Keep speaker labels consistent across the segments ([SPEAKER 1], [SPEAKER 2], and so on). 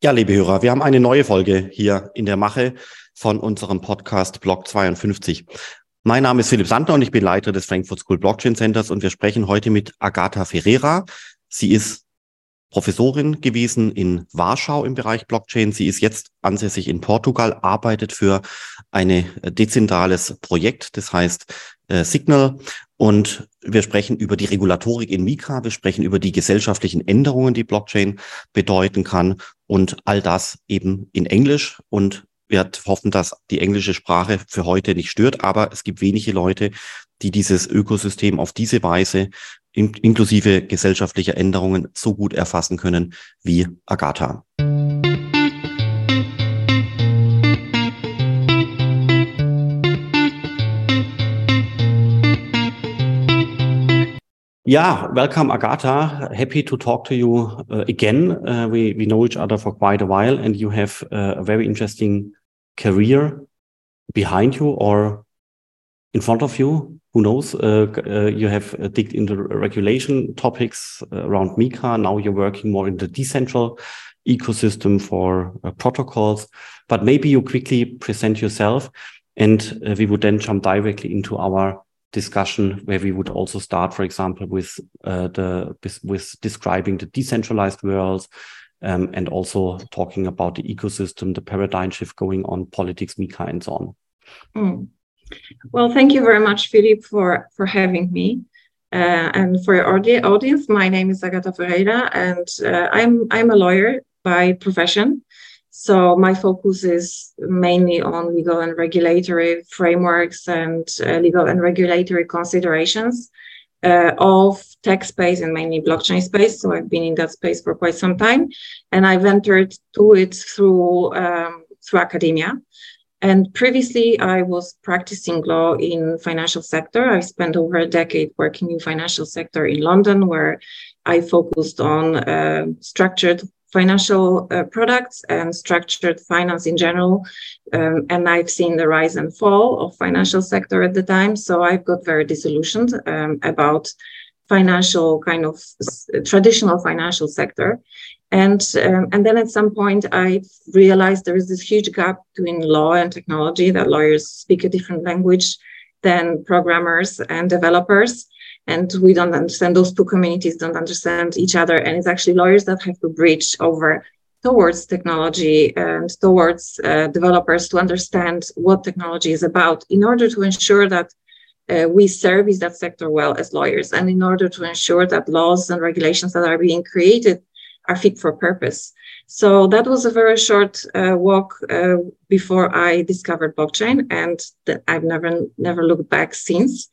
[SPEAKER 1] Ja, liebe Hörer, wir haben eine neue Folge hier in der Mache von unserem Podcast Block 52. Mein Name ist Philipp Sandner und ich bin Leiter des Frankfurt School Blockchain Centers und wir sprechen heute mit Agatha Ferreira. Sie ist Professorin gewesen in Warschau im Bereich Blockchain. Sie ist jetzt ansässig in Portugal, arbeitet für ein äh, dezentrales Projekt, das heißt äh, Signal. Und wir sprechen über die Regulatorik in Mika, wir sprechen über die gesellschaftlichen Änderungen, die Blockchain bedeuten kann und all das eben in Englisch. Und wir hoffen, dass die englische Sprache für heute nicht stört, aber es gibt wenige Leute, die dieses Ökosystem auf diese Weise in, inklusive gesellschaftlicher Änderungen so gut erfassen können wie Agatha. Yeah, welcome, Agatha. Happy to talk to you uh, again. Uh, we we know each other for quite a while, and you have uh, a very interesting career behind you or in front of you. Who knows? Uh, uh, you have uh, digged into regulation topics around MiCA. Now you're working more in the decentral ecosystem for protocols. But maybe you quickly present yourself, and we would then jump directly into our discussion where we would also start, for example, with uh, the with describing the decentralized worlds um, and also talking about the ecosystem, the paradigm shift going on, politics, MiCA, and so on.
[SPEAKER 2] Mm. Well, thank you very much, Philipp, for for having me. Uh, and for your audi- audience, my name is Agata Ferreira, and uh, I'm I'm a lawyer by profession. So my focus is mainly on legal and regulatory frameworks and uh, legal and regulatory considerations uh, of tech space and mainly blockchain space. So I've been in that space for quite some time, and I've entered to it through um, through academia. And previously, I was practicing law in financial sector. I spent over a decade working in financial sector in London, where I focused on uh, structured financial uh, products and structured finance in general. Um, and I've seen the rise and fall of financial sector at the time. So I've got very disillusioned um, about financial kind of traditional financial sector. And, um, and then at some point, I realized there is this huge gap between law and technology, that lawyers speak a different language than programmers and developers. And we don't understand those two communities don't understand each other. And it's actually lawyers that have to bridge over towards technology and towards uh, developers to understand what technology is about in order to ensure that uh, we service that sector well as lawyers and in order to ensure that laws and regulations that are being created are fit for purpose so that was a very short uh, walk uh, before I discovered blockchain, and I've never never looked back since.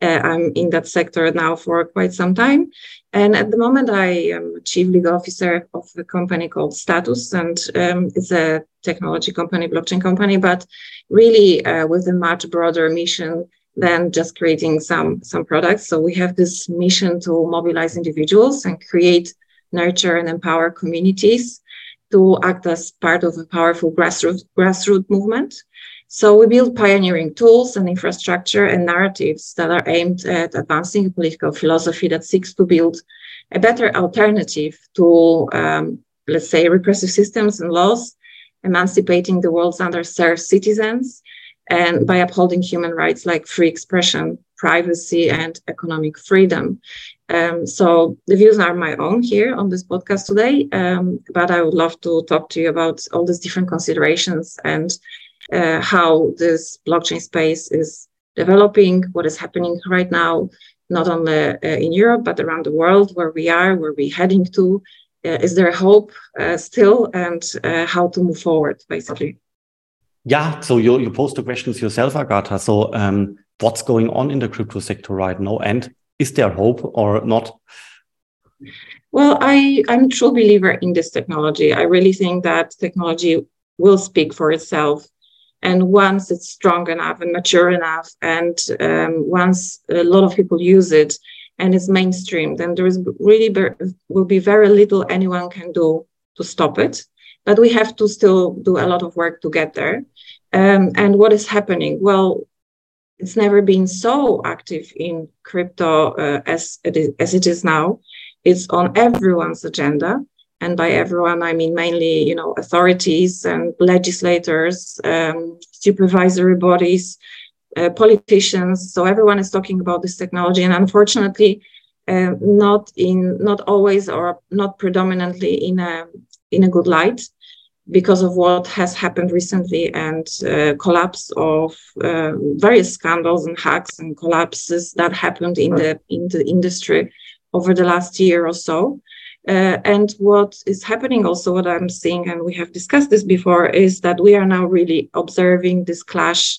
[SPEAKER 2] Uh, I'm in that sector now for quite some time, and at the moment I am chief legal officer of a company called Status, and um, it's a technology company, blockchain company, but really uh, with a much broader mission than just creating some some products. So we have this mission to mobilize individuals and create, nurture, and empower communities to act as part of a powerful grassroots, grassroots movement. So we build pioneering tools and infrastructure and narratives that are aimed at advancing a political philosophy that seeks to build a better alternative to, um, let's say, repressive systems and laws, emancipating the world's underserved citizens, and by upholding human rights like free expression, privacy, and economic freedom. Um, so the views are my own here on this podcast today, um, but I would love to talk to you about all these different considerations and uh, how this blockchain space is developing, what is happening right now, not only uh, in Europe, but around the world, where we are, where we're heading to. Uh, is there hope uh, still, and uh, how to move forward, basically?
[SPEAKER 1] Yeah, so you, you posed the questions yourself, Agata. So, um, what's going on in the crypto sector right now? And is there hope or not?
[SPEAKER 2] Well, I, I'm a true believer in this technology. I really think that technology will speak for itself. And once it's strong enough and mature enough, and um, once a lot of people use it and it's mainstream, then there is really will be very little anyone can do to stop it. But we have to still do a lot of work to get there. Um, and what is happening? Well, it's never been so active in crypto uh, as, it is, as it is now. It's on everyone's agenda. and by everyone I mean mainly you know authorities and legislators, um, supervisory bodies, uh, politicians. So everyone is talking about this technology, and unfortunately, uh, not in not always or not predominantly in a in a good light because of what has happened recently and uh, collapse of uh, various scandals and hacks and collapses that happened in the in the industry over the last year or so. Uh, and what is happening also, what I'm seeing, and we have discussed this before, is that we are now really observing this clash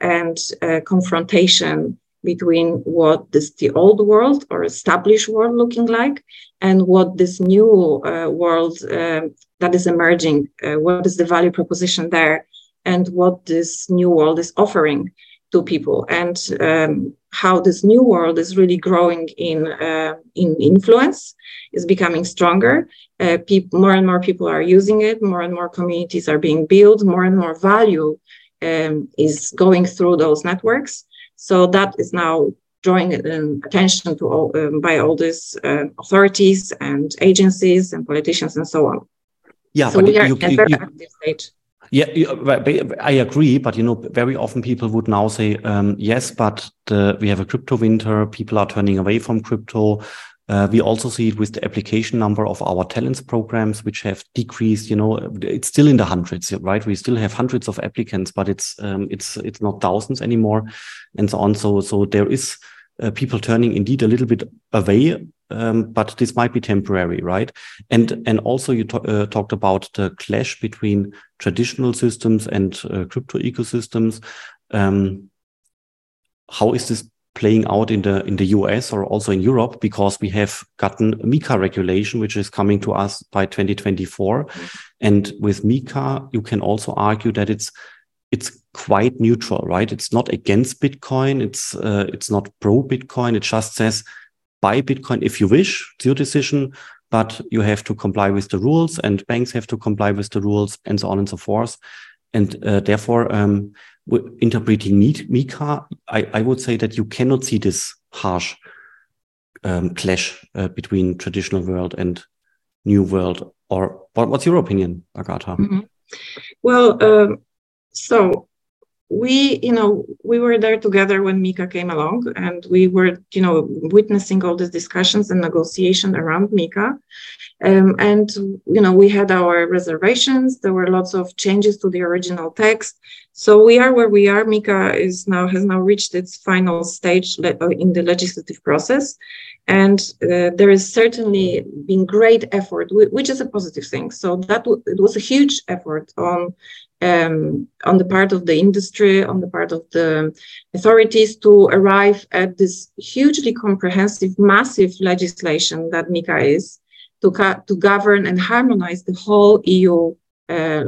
[SPEAKER 2] and uh, confrontation between what this the old world or established world looking like and what this new uh, world uh, that is emerging uh, what is the value proposition there and what this new world is offering to people and um, how this new world is really growing in uh, in influence is becoming stronger. Uh, more and more people are using it more and more communities are being built more and more value um, is going through those networks so that is now drawing um, attention to all, um, by all these uh, authorities and agencies and politicians and so on.
[SPEAKER 1] Yeah,
[SPEAKER 2] so
[SPEAKER 1] but
[SPEAKER 2] we are
[SPEAKER 1] you,
[SPEAKER 2] at a very you, active stage.
[SPEAKER 1] Yeah, I agree, but you know, very often people would now say, um, yes, but the, we have a crypto winter. People are turning away from crypto. Uh, we also see it with the application number of our talents programs, which have decreased. You know, it's still in the hundreds, right? We still have hundreds of applicants, but it's um, it's it's not thousands anymore, and so on. So so there is uh, people turning indeed a little bit away, um, but this might be temporary, right? And and also you uh, talked about the clash between traditional systems and uh, crypto ecosystems. Um, how is this playing out in the in the US or also in Europe because we have gotten MiCA regulation, which is coming to us by 2024. Mm-hmm. And with MiCA, you can also argue that it's it's quite neutral, right? It's not against Bitcoin. It's uh, it's not pro Bitcoin. It just says buy Bitcoin if you wish. It's your decision, but you have to comply with the rules, and banks have to comply with the rules, and so on and so forth. And uh, therefore, um, interpreting MiCA, I, I would say that you cannot see this harsh um, clash uh, between traditional world and new world. Or what, what's your opinion, Agata?
[SPEAKER 2] Mm -hmm. Well, um, so we you know we were there together when MiCA came along and we were you know witnessing all these discussions and negotiation around MiCA um, and you know we had our reservations. There were lots of changes to the original text. So we are where we are. MiCA is now has now reached its final stage uh, in the legislative process. And uh, there is certainly been great effort which is a positive thing. So that it was a huge effort on um, on the part of the industry, on the part of the authorities to arrive at this hugely comprehensive, massive legislation that MiCA is to, to govern and harmonize the whole EU uh,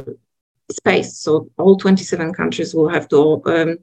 [SPEAKER 2] space. So all 27 countries will have to um,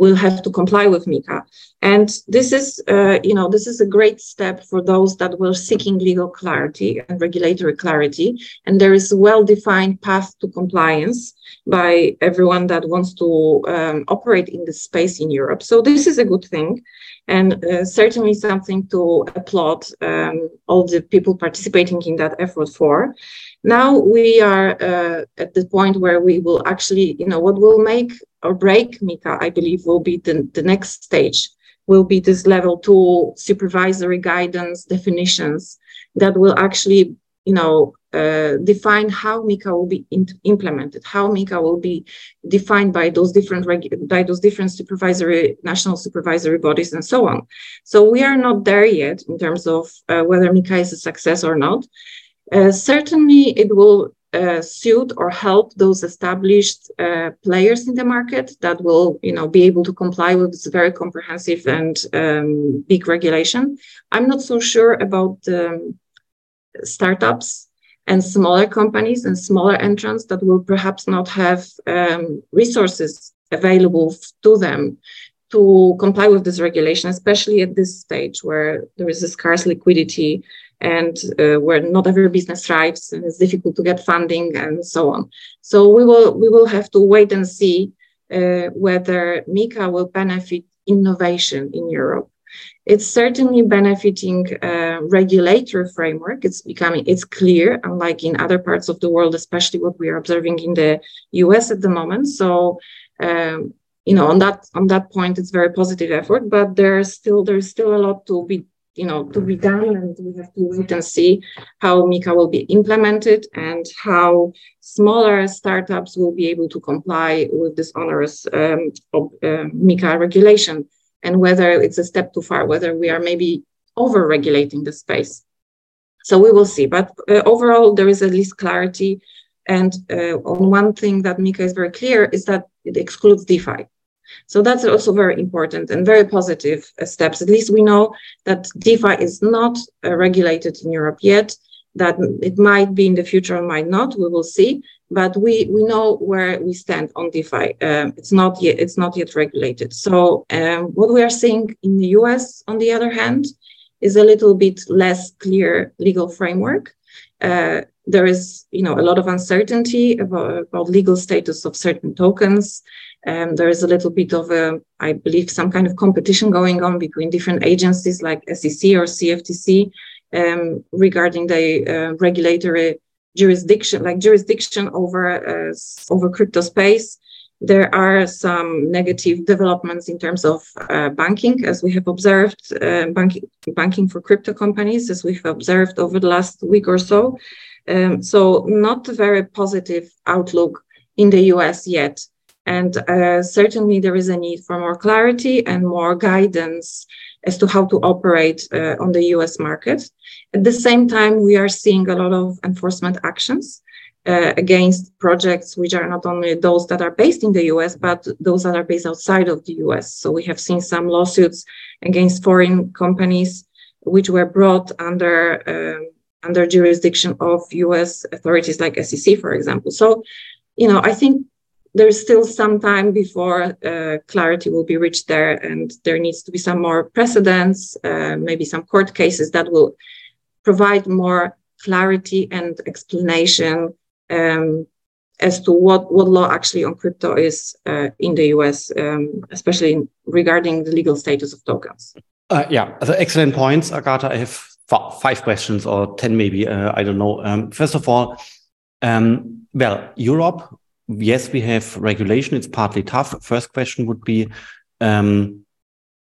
[SPEAKER 2] will have to comply with MiCA. And this is, uh, you know, this is a great step for those that were seeking legal clarity and regulatory clarity. And there is a well-defined path to compliance by everyone that wants to um, operate in this space in Europe. So this is a good thing and uh, certainly something to applaud um, all the people participating in that effort for. Now we are uh, at the point where we will actually, you know, what will make or break MiCA, I believe, will be the, the next stage, will be this level two supervisory guidance definitions that will actually, you know, uh, define how MiCA will be implemented, how MiCA will be defined by those different by those different supervisory national supervisory bodies and so on. So we are not there yet in terms of uh, whether MiCA is a success or not. Uh, certainly, it will uh, suit or help those established uh, players in the market that will, you know, be able to comply with this very comprehensive and um, big regulation. I'm not so sure about um, startups and smaller companies and smaller entrants that will perhaps not have um, resources available to them to comply with this regulation, especially at this stage where there is a scarce liquidity and uh, where not every business thrives and it's difficult to get funding and so on. So we will we will have to wait and see uh, whether MiCA will benefit innovation in Europe. it's certainly benefiting uh, regulatory framework. It's becoming it's clear, unlike in other parts of the world, especially what we are observing in the U.S. at the moment. So, um, you know, on that on that point, it's very positive effort. But there's still there's still a lot to be you know to be done, and we have to wait and see how MiCA will be implemented and how smaller startups will be able to comply with this onerous um, uh, MiCA regulation and whether it's a step too far, whether we are maybe over regulating the space. So we will see. But uh, overall, there is at least clarity. And uh, on one thing that MiCA is very clear is that it excludes DeFi. So that's also very important and very positive uh, steps. At least we know that DeFi is not uh, regulated in Europe yet, that it might be in the future or might not. We will see but we we know where we stand on DeFi. Um, it's not yet it's not yet regulated. So um, what we are seeing in the US, on the other hand, is a little bit less clear legal framework. Uh, there is you know a lot of uncertainty about, about legal status of certain tokens. Um, there is a little bit of a, I believe, some kind of competition going on between different agencies like SEC or CFTC um, regarding the uh, regulatory jurisdiction, like jurisdiction over uh, over crypto space. There are some negative developments in terms of uh, banking, as we have observed, uh, banking banking for crypto companies, as we've observed over the last week or so. Um, so, not a very positive outlook in the US yet. And uh, certainly, there is a need for more clarity and more guidance as to how to operate uh, on the US market. At the same time, we are seeing a lot of enforcement actions uh, against projects which are not only those that are based in the US, but those that are based outside of the US. So we have seen some lawsuits against foreign companies which were brought under um, under jurisdiction of US authorities like SEC, for example. So, you know, I think there's still some time before uh, clarity will be reached there, and there needs to be some more precedents, uh, maybe some court cases that will provide more clarity and explanation um, as to what, what law actually on crypto is uh, in the US, um, especially regarding the legal status of tokens.
[SPEAKER 1] Uh, yeah, so excellent points, Agata. I have five questions or 10 maybe, uh, I don't know. Um, first of all, um, well, Europe yes, we have regulation. It's partly tough. First question would be um,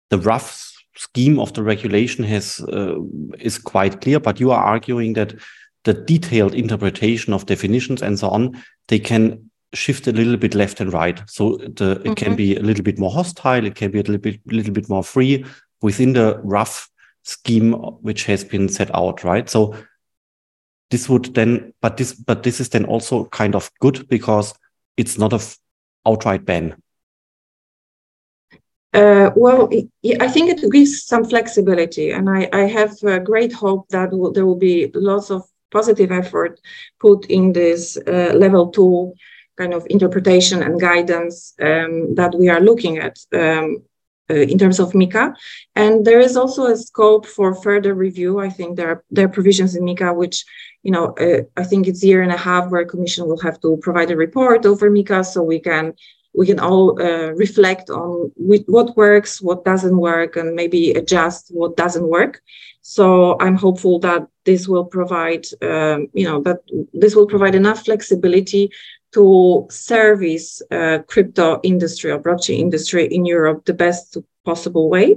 [SPEAKER 1] the rough scheme of the regulation has uh, is quite clear, but you are arguing that the detailed interpretation of definitions and so on they can shift a little bit left and right. So the, it mm -hmm. can mm-hmm. be a little bit more hostile. It can be a little bit little bit more free within the rough scheme which has been set out, right? So this would then, but this, but this is then also kind of good because it's not a outright ban?
[SPEAKER 2] Uh, well, I think it gives some flexibility, and I, I have great hope that there will be lots of positive effort put in this uh, level two kind of interpretation and guidance um, that we are looking at um, in terms of MiCA. And there is also a scope for further review. I think there are, there are provisions in MiCA which you know, uh, I think it's year and a half where Commission will have to provide a report over MiCA so we can we can all uh, reflect on what works, what doesn't work, and maybe adjust what doesn't work. So I'm hopeful that this will provide, um, you know, that this will provide enough flexibility to service uh, crypto industry or blockchain industry in Europe the best possible way.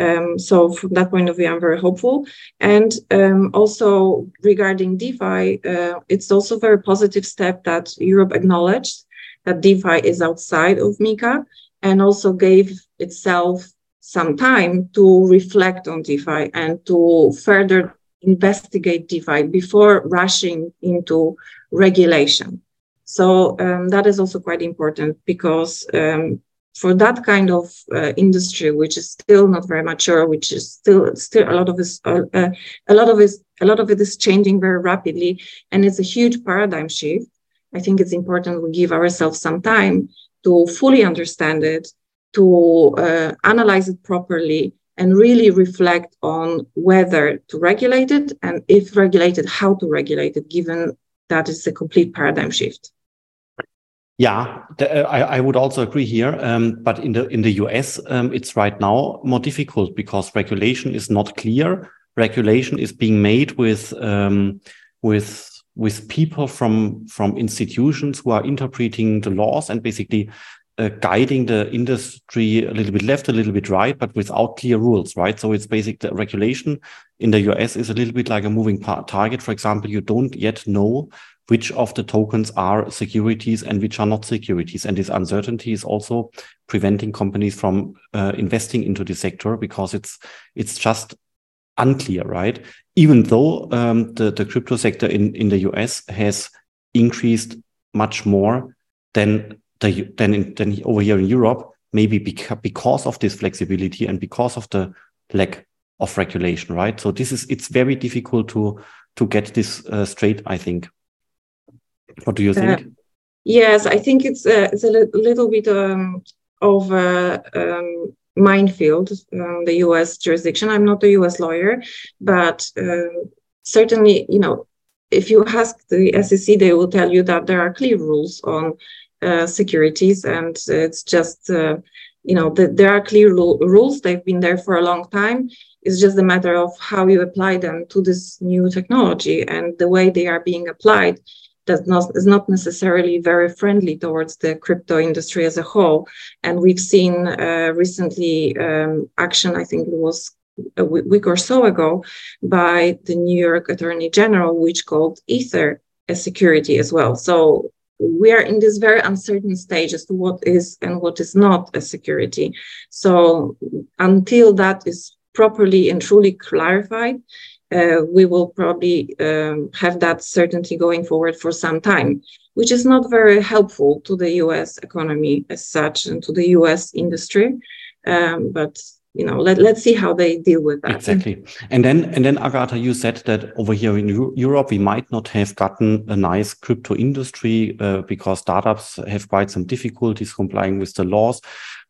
[SPEAKER 2] Um, so from that point of view, I'm very hopeful. And um, also regarding DeFi, uh, it's also a very positive step that Europe acknowledged that DeFi is outside of MiCA and also gave itself some time to reflect on DeFi and to further investigate DeFi before rushing into regulation. So um, that is also quite important because um, for that kind of uh, industry, which is still not very mature, which is still still a lot of it, uh, uh, a lot of it, a lot of it is changing very rapidly, and it's a huge paradigm shift. I think it's important we give ourselves some time to fully understand it, to uh, analyze it properly, and really reflect on whether to regulate it, and if regulated, how to regulate it, given that it's a complete paradigm shift.
[SPEAKER 1] Yeah, uh, I, I, would also agree here. Um, but in the in the US, um, it's right now more difficult because regulation is not clear. Regulation is being made with um, with with people from from institutions who are interpreting the laws and basically uh, guiding the industry a little bit left, a little bit right, but without clear rules, right? So it's basic the regulation in the US is a little bit like a moving target. For example, you don't yet know which of the tokens are securities and which are not securities. And this uncertainty is also preventing companies from uh, investing into the sector because it's it's just unclear, right? Even though um, the, the crypto sector in, in the US has increased much more than the, than, in, than over here in Europe, maybe beca because of this flexibility and because of the lack of regulation, right? So this is it's very difficult to to get this uh, straight. I think. What do you think? Uh,
[SPEAKER 2] yes, I think it's uh, it's a li little bit um, of a um, minefield, um, the U.S. jurisdiction. I'm not a U.S. lawyer, but um, certainly, you know, if you ask the SEC, they will tell you that there are clear rules on uh, securities, and it's just uh, you know the, there are clear rules. They've been there for a long time. It's just a matter of how you apply them to this new technology and the way they are being applied does not is not necessarily very friendly towards the crypto industry as a whole. And we've seen uh, recently um, action. I think it was a week or so ago by the New York Attorney General, which called Ether a security as well. So we are in this very uncertain stage as to what is and what is not a security. So until that is properly and truly clarified, uh, we will probably um, have that certainty going forward for some time, which is not very helpful to the US economy as such and to the US industry. Um, but you know, let, let's see how they deal with that.
[SPEAKER 1] Exactly. And then, and then Agata, you said that over here in Europe, we might not have gotten a nice crypto industry uh, because startups have quite some difficulties complying with the laws.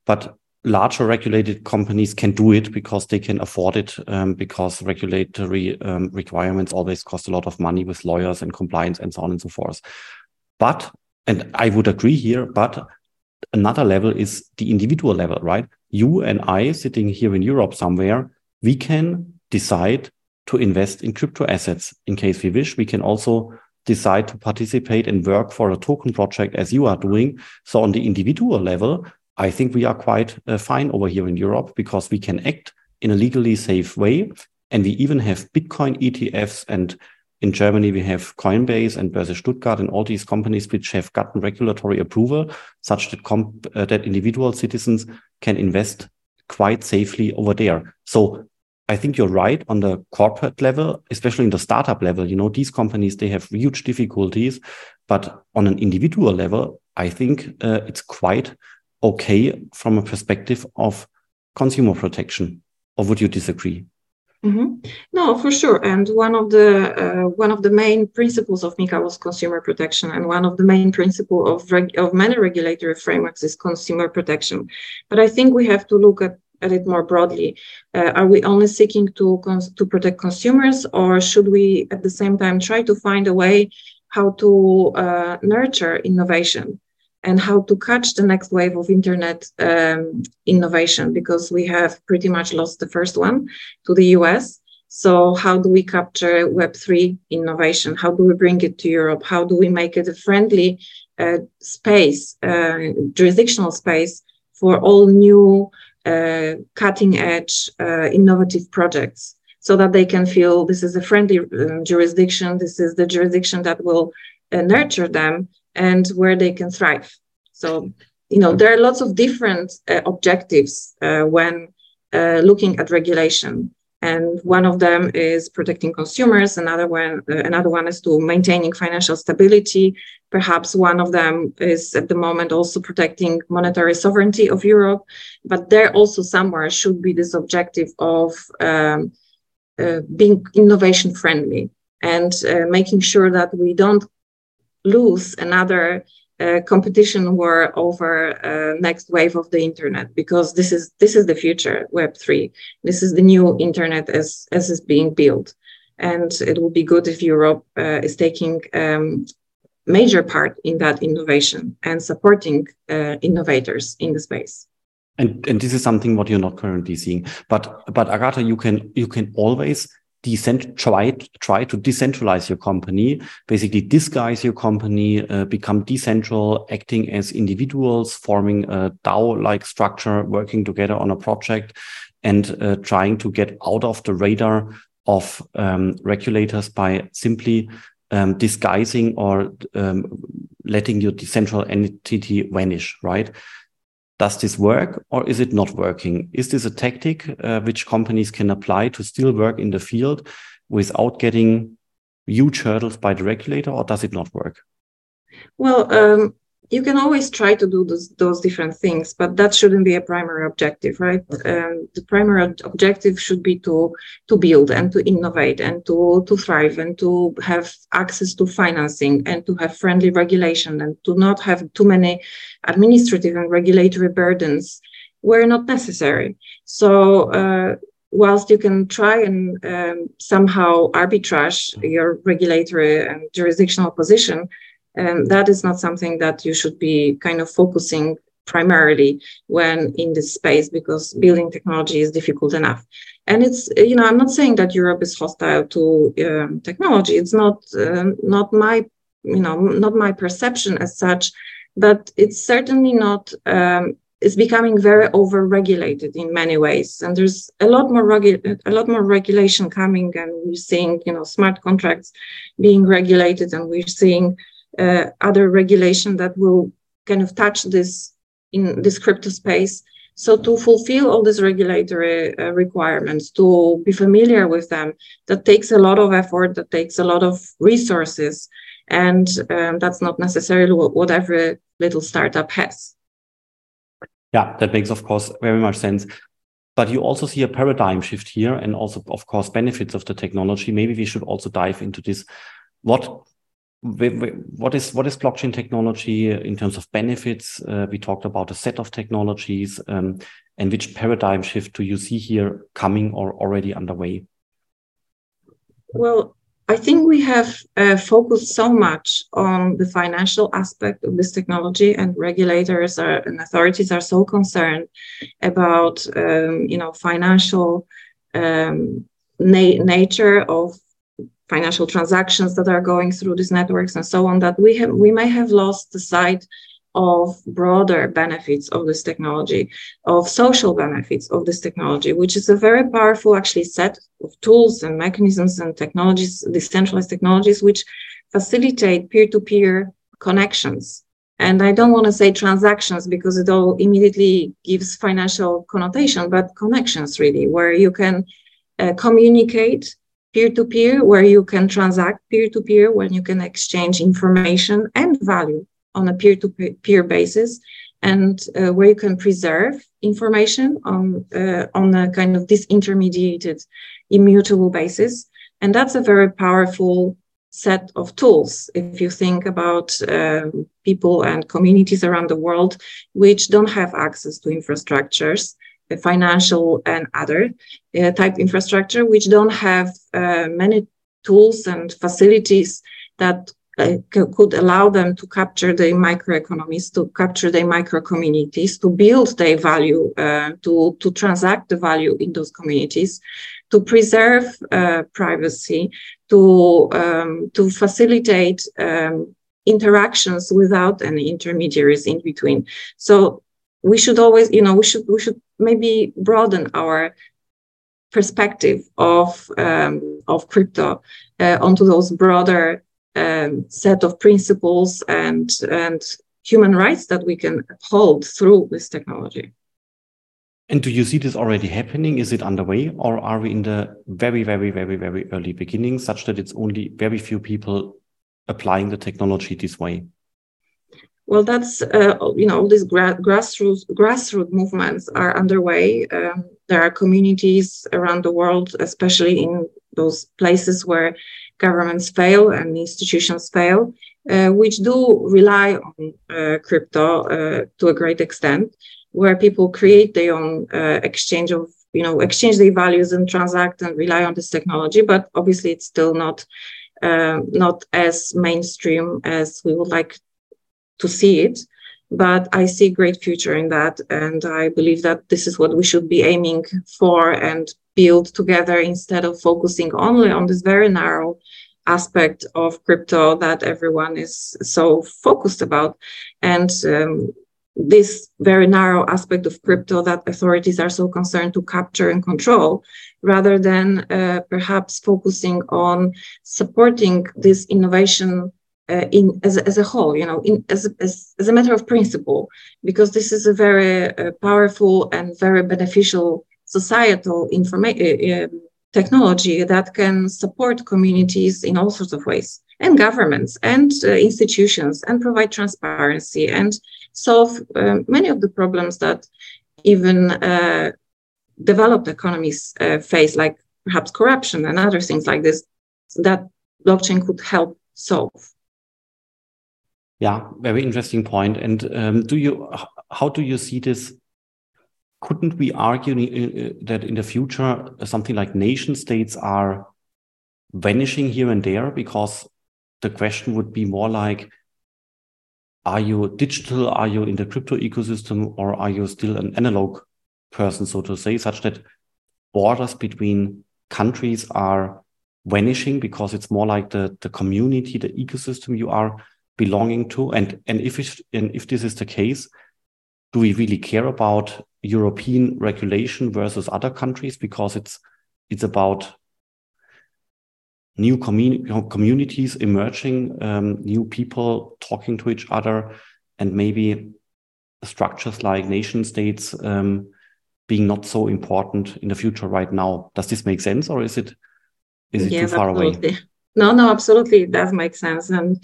[SPEAKER 1] But larger regulated companies can do it because they can afford it um, because regulatory um, requirements always cost a lot of money with lawyers and compliance and so on and so forth. But, and I would agree here, but another level is the individual level, right? You and I sitting here in Europe somewhere, we can decide to invest in crypto assets in case we wish. We can also decide to participate and work for a token project as you are doing. So on the individual level, I think we are quite uh, fine over here in Europe because we can act in a legally safe way. And we even have Bitcoin ETFs. And in Germany, we have Coinbase and Börse Stuttgart and all these companies which have gotten regulatory approval such that, uh, that individual citizens can invest quite safely over there. So I think you're right on the corporate level, especially in the startup level. You know, these companies, they have huge difficulties, but on an individual level, I think uh, it's quite okay from a perspective of consumer protection, or would you disagree?
[SPEAKER 2] Mm-hmm. No, for sure. And one of the uh, one of the main principles of MiCA was consumer protection, and one of the main principle of of many regulatory frameworks is consumer protection. But I think we have to look at at it more broadly. Uh, are we only seeking to to protect consumers, or should we at the same time try to find a way how to uh, nurture innovation? And how to catch the next wave of internet um, innovation because we have pretty much lost the first one to the US. So how do we capture Web3 innovation? How do we bring it to Europe? How do we make it a friendly uh, space, uh, jurisdictional space for all new uh, cutting edge uh, innovative projects so that they can feel this is a friendly um, jurisdiction. This is the jurisdiction that will uh, nurture them and where they can thrive. So, you know, there are lots of different uh, objectives uh, when uh, looking at regulation. And one of them is protecting consumers. Another one, uh, another one is to maintaining financial stability. Perhaps one of them is at the moment also protecting monetary sovereignty of Europe. But there also somewhere should be this objective of um, uh, being innovation friendly and uh, making sure that we don't lose another uh, competition war over uh, next wave of the internet because this is this is the future web 3 this is the new internet as as is being built and it will be good if europe uh, is taking um, major part in that innovation and supporting uh, innovators in the space.
[SPEAKER 1] And and this is something what you're not currently seeing. But but agata you can you can always decent try try to decentralize your company. Basically disguise your company uh, become decentral acting as individuals forming a dao like structure working together on a project and uh, trying to get out of the radar of um, regulators by simply um, disguising or um, letting your decentral entity vanish right does this work or is it not working? Is this a tactic uh, which companies can apply to still work in the field without getting huge hurdles by the regulator or does it not work?
[SPEAKER 2] Well, um, you can always try to do those, those different things, but that shouldn't be a primary objective, right? Okay. Um, the primary objective should be to to build and to innovate and to to thrive and to have access to financing and to have friendly regulation and to not have too many administrative and regulatory burdens where not necessary. So. Uh, whilst you can try and um, somehow arbitrage your regulatory and jurisdictional position, um, that is not something that you should be kind of focusing primarily when in this space because building technology is difficult enough. And it's you know i'm not saying that europe is hostile to um, technology. It's not um, not my you know not my perception as such but it's certainly not um, it's becoming very over regulated in many ways. And there's a lot more regu- a lot more regulation coming and we're seeing you know smart contracts being regulated and we're seeing uh, other regulation that will kind of touch this in this crypto space. So to fulfill all these regulatory uh, requirements, to be familiar with them, that takes a lot of effort, that takes a lot of resources, and um, that's not necessarily what every little startup has.
[SPEAKER 1] Yeah, that makes of course very much sense. But you also see a paradigm shift here, and also of course benefits of the technology. Maybe we should also dive into this. What what is what is blockchain technology in terms of benefits? Uh, we talked about a set of technologies, um, and which paradigm shift do you see here coming or already underway?
[SPEAKER 2] Well, I think we have uh, focused so much on the financial aspect of this technology, and regulators are, and authorities are so concerned about um, you know financial um, na- nature of financial transactions that are going through these networks and so on that we have we may have lost the sight of broader benefits of this technology of social benefits of this technology which is a very powerful actually set of tools and mechanisms and technologies decentralized technologies which facilitate peer-to-peer connections. And i don't want to say transactions because it all immediately gives financial connotation but connections really where you can uh, communicate peer-to-peer where you can transact peer-to-peer when you can exchange information and value on a peer-to-peer basis and uh, where you can preserve information on uh, on a kind of disintermediated immutable basis. And that's a very powerful set of tools if you think about um, people and communities around the world which don't have access to infrastrucures financial and other uh, type infrastructure, which don't have uh, many tools and facilities that uh, could allow them to capture the microeconomies, to capture the micro communities, to build their value, uh, to, to transact the value in those communities, to preserve uh, privacy, to, um, to facilitate um, interactions without any intermediaries in between. So we should always you know we should we should maybe broaden our perspective of um, of crypto uh, onto those broader um, set of principles and and human rights that we can uphold through this technology.
[SPEAKER 1] And do you see this already happening? Is it underway, or are we in the very, very, very, very early beginning, such that it's only very few people applying the technology this way?
[SPEAKER 2] Well, that's uh, you know all these gra- grassroots grassroots movements are underway. Um, there are communities around the world, especially in those places where governments fail and institutions fail, uh, which do rely on uh, crypto uh, to a great extent, where people create their own uh, exchange of you know exchange their values and transact and rely on this technology. But obviously, it's still not uh, not as mainstream as we would like to see it. But I see great future in that, and I believe that this is what we should be aiming for and build together instead of focusing only on this very narrow aspect of crypto that everyone is so focused about. And um, this very narrow aspect of crypto that authorities are so concerned to capture and control, rather than uh, perhaps focusing on supporting this innovation uh, in as, as a whole, you know, in, as, as, as a matter of principle, because this is a very uh, powerful and very beneficial societal information uh, um, technology that can support communities in all sorts of ways and governments and uh, institutions and provide transparency and solve uh, many of the problems that even uh, developed economies uh, face, like perhaps corruption and other things like this, that blockchain could help solve.
[SPEAKER 1] Yeah, very interesting point. And um, do you, how do you see this? Couldn't we argue uh, that in the future something like nation states are vanishing here and there because the question would be more like are you digital are you in the crypto ecosystem or are you still an analog person so to say such that borders between countries are vanishing because it's more like the the community the ecosystem you are belonging to and and if it, and if this is the case do we really care about european regulation versus other countries because it's it's about new commun- communities emerging, um, new people talking to each other, and maybe structures like nation states um, being not so important in the future right now. Does this make sense, or is it is it too far
[SPEAKER 2] absolutely.
[SPEAKER 1] away?
[SPEAKER 2] No, no, absolutely, it does make sense. And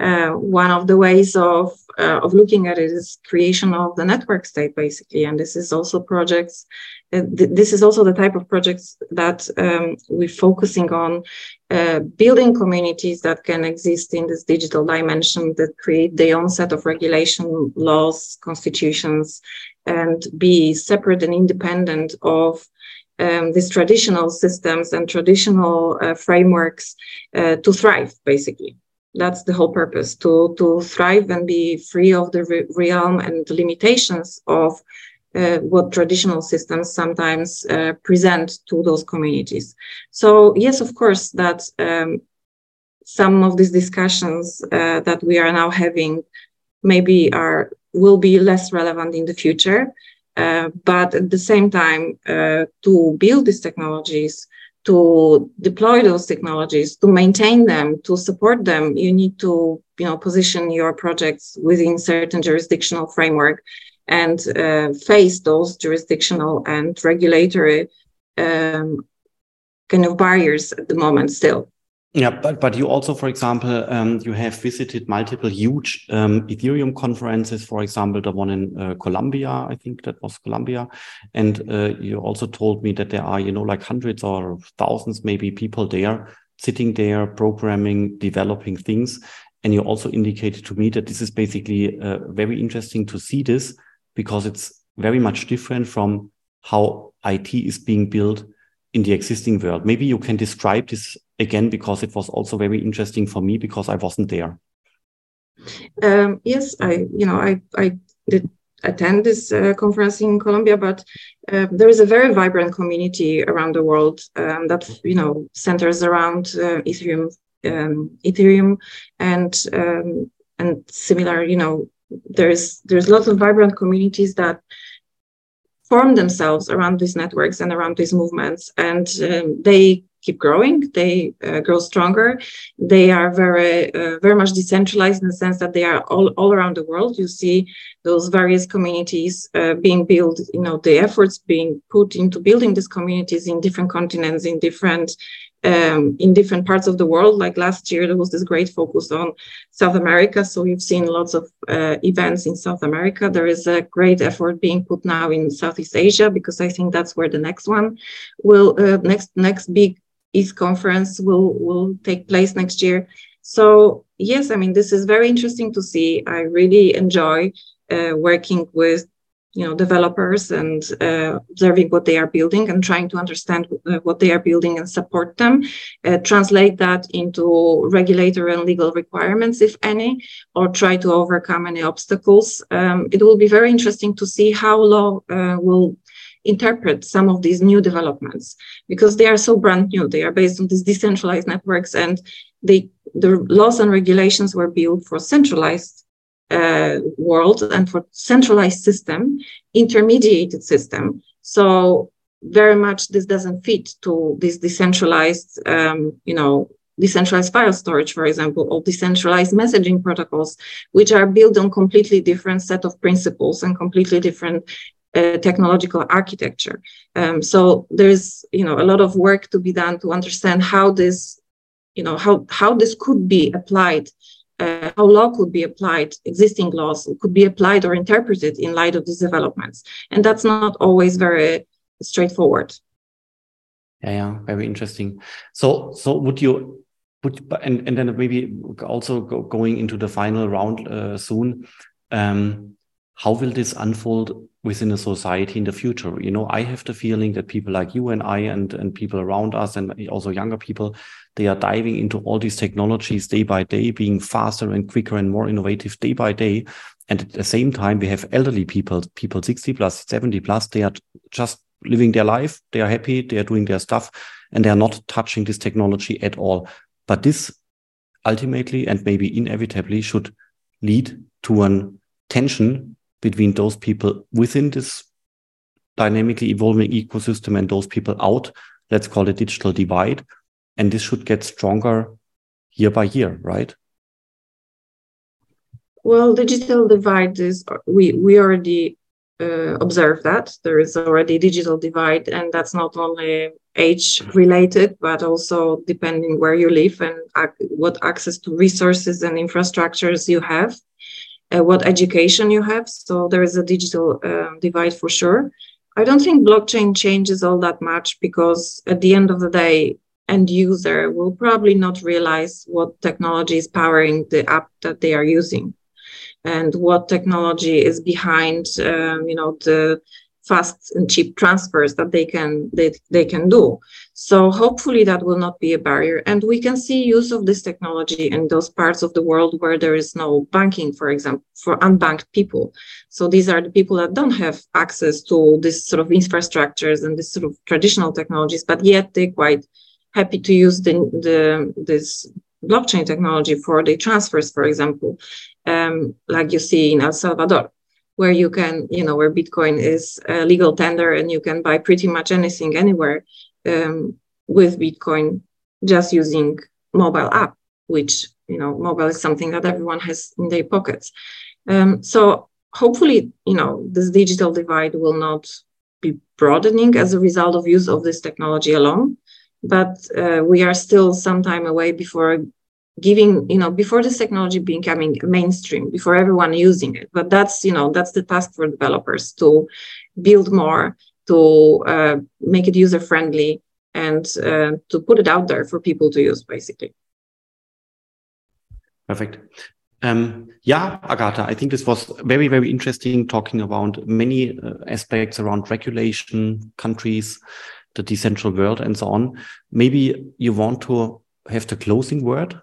[SPEAKER 2] uh, one of the ways of uh, of looking at it is creation of the network state, basically. And this is also projects. Uh, th- this is also the type of projects that um, we're focusing on, uh, building communities that can exist in this digital dimension that create their own set of regulation, laws, constitutions, and be separate and independent of um, these traditional systems and traditional uh, frameworks uh, to thrive, basically that's the whole purpose to to thrive and be free of the re- realm and the limitations of uh, what traditional systems sometimes uh, present to those communities. So yes of course that um, some of these discussions uh, that we are now having maybe are will be less relevant in the future uh, but at the same time uh, to build these technologies to deploy those technologies, to maintain them, to support them, you need to you know position your projects within certain jurisdictional framework and uh, face those jurisdictional and regulatory um, kind of barriers at the moment still.
[SPEAKER 1] Yeah, but but you also, for example, um, you have visited multiple huge um, Ethereum conferences. For example, the one in uh, Colombia, I think that was Colombia, and uh, you also told me that there are, you know, like hundreds or thousands, maybe people there sitting there, programming, developing things. And you also indicated to me that this is basically uh, very interesting to see this because it's very much different from how IT is being built in the existing world. Maybe you can describe this again because it was also very interesting for me because I wasn't there.
[SPEAKER 2] Um, yes, I you know I I did attend this uh, conference in Colombia, but uh, there is a very vibrant community around the world um, that you know centers around uh, Ethereum, um, Ethereum, and um, and similar. You know, there's there's lots of vibrant communities that form themselves around these networks and around these movements, and um, they keep growing. They uh, grow stronger. They are very, uh, very much decentralized in the sense that they are all, all around the world. You see those various communities uh, being built, you know, the efforts being put into building these communities in different continents, in different um, in different parts of the world. Like last year, there was this great focus on South America. So we've seen lots of uh, events in South America. There is a great effort being put now in Southeast Asia because I think that's where the next one will uh, next next big ETH conference will will take place next year. So yes, I mean this is very interesting to see. I really enjoy uh, working with you know developers and uh, observing what they are building and trying to understand uh, what they are building and support them uh, translate that into regulatory and legal requirements if any or try to overcome any obstacles um, it will be very interesting to see how law uh, will interpret some of these new developments because they are so brand new they are based on these decentralized networks and they the laws and regulations were built for centralized uh, world and for centralized system, intermediated system. So very much this doesn't fit to this decentralized, um, you know, decentralized file storage, for example, or decentralized messaging protocols, which are built on completely different set of principles and completely different uh, technological architecture. Um, so there's, you know, a lot of work to be done to understand how this, you know, how how this could be applied uh, how law could be applied, existing laws could be applied or interpreted in light of these developments. And that's not always very straightforward.
[SPEAKER 1] Yeah, yeah, very interesting. So, so would you, would, and, and then maybe also go, going into the final round uh, soon, um, how will this unfold within a society in the future? You know, I have the feeling that people like you and I and, and people around us and also younger people, they are diving into all these technologies day by day, being faster and quicker and more innovative day by day. And at the same time, we have elderly people, people 60 plus, 70 plus, they are just living their life. They are happy. They are doing their stuff and they are not touching this technology at all. But this ultimately and maybe inevitably should lead to an tension between those people within this dynamically evolving ecosystem and those people out. Let's call it digital divide. And this should get stronger year by year, right?
[SPEAKER 2] Well, digital divide is we we already uh, observe that there is already digital divide, and that's not only age related, but also depending where you live and ac- what access to resources and infrastructures you have uh, what education you have. So there is a digital uh, divide for sure. I don't think blockchain changes all that much because at the end of the day, end user will probably not realize what technology is powering the app that they are using and what technology is behind um, you know the fast and cheap transfers that they can they, they can do so hopefully that will not be a barrier and we can see use of this technology in those parts of the world where there is no banking for example for unbanked people. So these are the people that don't have access to this sort of infrastructures and this sort of traditional technologies but yet they're quite happy to use the, the this blockchain technology for the transfers for example um, like you see in el salvador where you can, you know, where Bitcoin is a legal tender and you can buy pretty much anything anywhere um, with Bitcoin just using mobile app, which, you know, mobile is something that everyone has in their pockets. Um, so hopefully, you know, this digital divide will not be broadening as a result of use of this technology alone. But uh, we are still some time away before giving you know before this technology becoming mainstream before everyone using it but that's you know that's the task for developers to build more to uh, make it user friendly and uh, to put it out there for people to use basically
[SPEAKER 1] perfect um, yeah, Agata, I think this was very, very interesting talking about many uh, aspects around regulation, countries, the decentral world, and so on. Maybe you want to have the closing word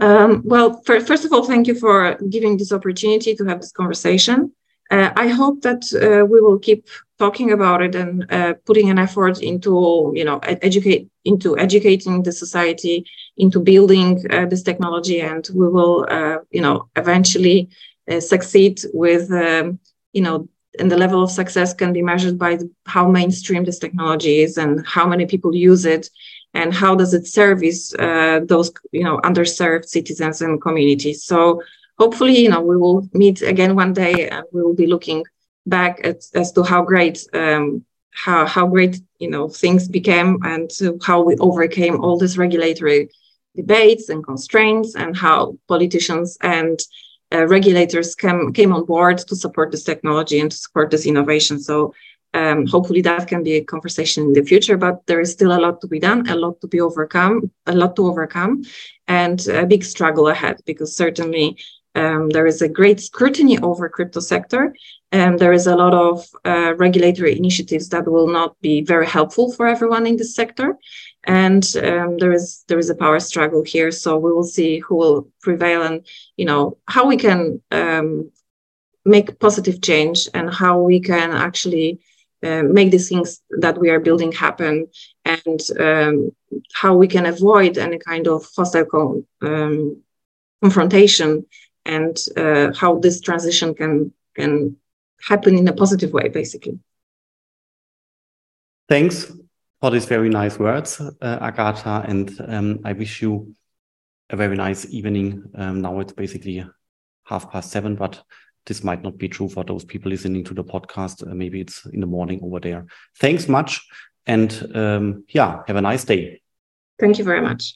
[SPEAKER 2] um, well, for, first of all, thank you for giving this opportunity to have this conversation. Uh, I hope that uh, we will keep talking about it and uh, putting an effort into, you know, educate into educating the society, into building uh, this technology, and we will, uh, you know, eventually uh, succeed with, um, you know, and the level of success can be measured by how mainstream this technology is and how many people use it and how does it service uh, those you know underserved citizens and communities. So hopefully you know we will meet again one day and we will be looking back at, as to how great um, how, how great you know things became and how we overcame all these regulatory debates and constraints and how politicians and uh, regulators came came on board to support this technology and to support this innovation. So um, hopefully that can be a conversation in the future but there is still a lot to be done a lot to be overcome a lot to overcome and a big struggle ahead because certainly um, there is a great scrutiny over crypto sector, and there is a lot of uh, regulatory initiatives that will not be very helpful for everyone in this sector. And um, there is there is a power struggle here, so we will see who will prevail, and you know how we can um, make positive change and how we can actually uh, make these things that we are building happen and um, how we can avoid any kind of hostile co- um, confrontation and uh, how this transition can can happen in a positive way basically
[SPEAKER 1] thanks for these very nice words uh, agata and um, i wish you a very nice evening um, now it's basically half past seven but this might not be true for those people listening to the podcast. Uh, maybe it's in the morning over there. Thanks much. And um, yeah, have a nice day.
[SPEAKER 2] Thank you very much.